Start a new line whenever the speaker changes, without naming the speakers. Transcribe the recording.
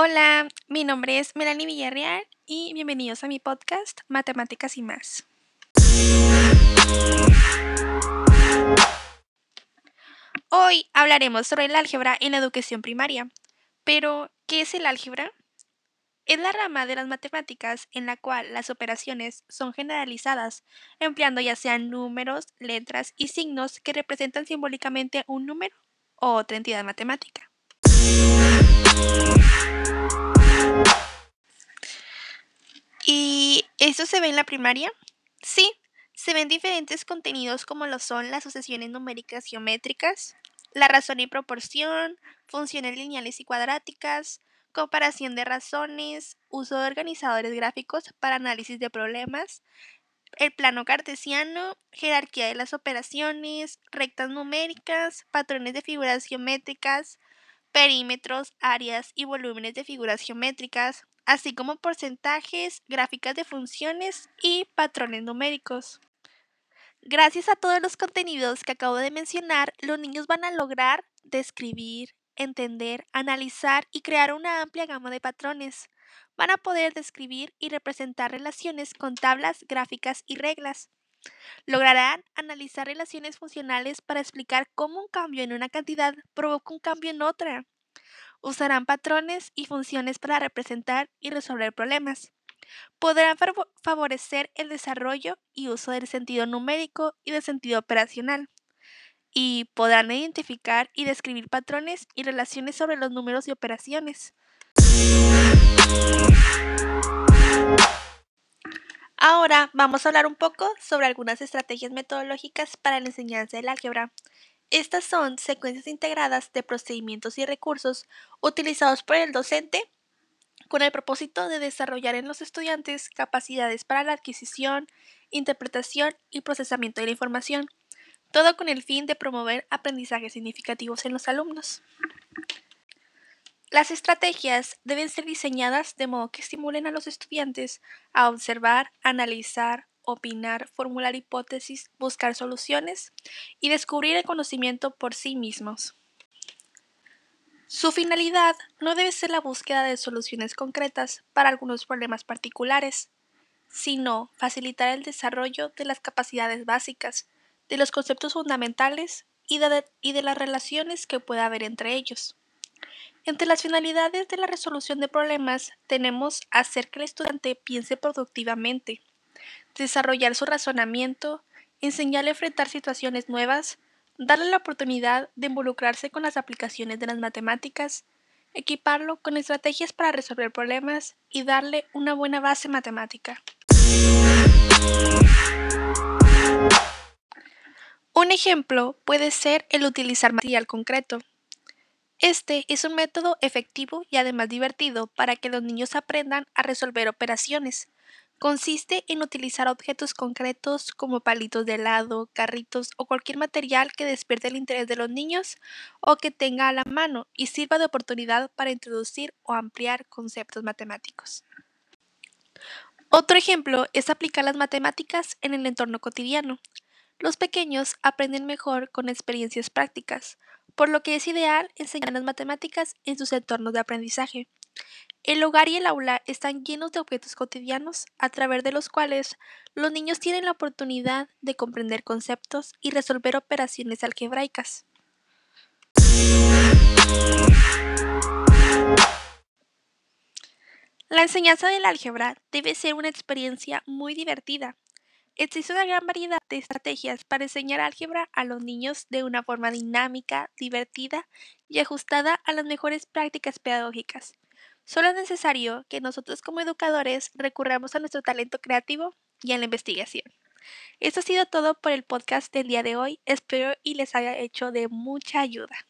Hola, mi nombre es Melanie Villarreal y bienvenidos a mi podcast Matemáticas y más. Hoy hablaremos sobre el álgebra en la educación primaria. Pero, ¿qué es el álgebra? Es la rama de las matemáticas en la cual las operaciones son generalizadas, empleando ya sean números, letras y signos que representan simbólicamente un número o otra entidad matemática. ¿Y eso se ve en la primaria? Sí, se ven diferentes contenidos como lo son las sucesiones numéricas geométricas, la razón y proporción, funciones lineales y cuadráticas, comparación de razones, uso de organizadores gráficos para análisis de problemas, el plano cartesiano, jerarquía de las operaciones, rectas numéricas, patrones de figuras geométricas, perímetros, áreas y volúmenes de figuras geométricas, así como porcentajes, gráficas de funciones y patrones numéricos. Gracias a todos los contenidos que acabo de mencionar, los niños van a lograr describir, entender, analizar y crear una amplia gama de patrones. Van a poder describir y representar relaciones con tablas, gráficas y reglas. Lograrán analizar relaciones funcionales para explicar cómo un cambio en una cantidad provoca un cambio en otra. Usarán patrones y funciones para representar y resolver problemas. Podrán favorecer el desarrollo y uso del sentido numérico y del sentido operacional y podrán identificar y describir patrones y relaciones sobre los números y operaciones. Ahora vamos a hablar un poco sobre algunas estrategias metodológicas para la enseñanza del álgebra. Estas son secuencias integradas de procedimientos y recursos utilizados por el docente con el propósito de desarrollar en los estudiantes capacidades para la adquisición, interpretación y procesamiento de la información todo con el fin de promover aprendizajes significativos en los alumnos. Las estrategias deben ser diseñadas de modo que estimulen a los estudiantes a observar, analizar, opinar, formular hipótesis, buscar soluciones y descubrir el conocimiento por sí mismos. Su finalidad no debe ser la búsqueda de soluciones concretas para algunos problemas particulares, sino facilitar el desarrollo de las capacidades básicas de los conceptos fundamentales y de, las relaciones que pueda haber entre ellos. Entre las finalidades de la resolución de problemas tenemos hacer que el estudiante piense productivamente, desarrollar su razonamiento, enseñarle a enfrentar situaciones nuevas, darle la oportunidad de involucrarse con las aplicaciones de las matemáticas, equiparlo con estrategias para resolver problemas y darle una buena base matemática. Un ejemplo puede ser el utilizar material concreto. Este es un método efectivo y además divertido para que los niños aprendan a resolver operaciones. Consiste en utilizar objetos concretos como palitos de helado, carritos o cualquier material que despierte el interés de los niños o que tenga a la mano y sirva de oportunidad para introducir o ampliar conceptos matemáticos. Otro ejemplo es aplicar las matemáticas en el entorno cotidiano. Los pequeños aprenden mejor con experiencias prácticas, por lo que es ideal enseñar las matemáticas en sus entornos de aprendizaje. El hogar y el aula están llenos de objetos cotidianos a través de los cuales los niños tienen la oportunidad de comprender conceptos y resolver operaciones algebraicas. La enseñanza del álgebra debe ser una experiencia muy divertida, Existe una gran variedad de estrategias para enseñar álgebra a los niños de una forma dinámica, divertida y ajustada a las mejores prácticas pedagógicas. Solo es necesario que nosotros como educadores recurramos a nuestro talento creativo y a la investigación. Esto ha sido todo por el podcast del día de hoy. Espero y les haya hecho de mucha ayuda.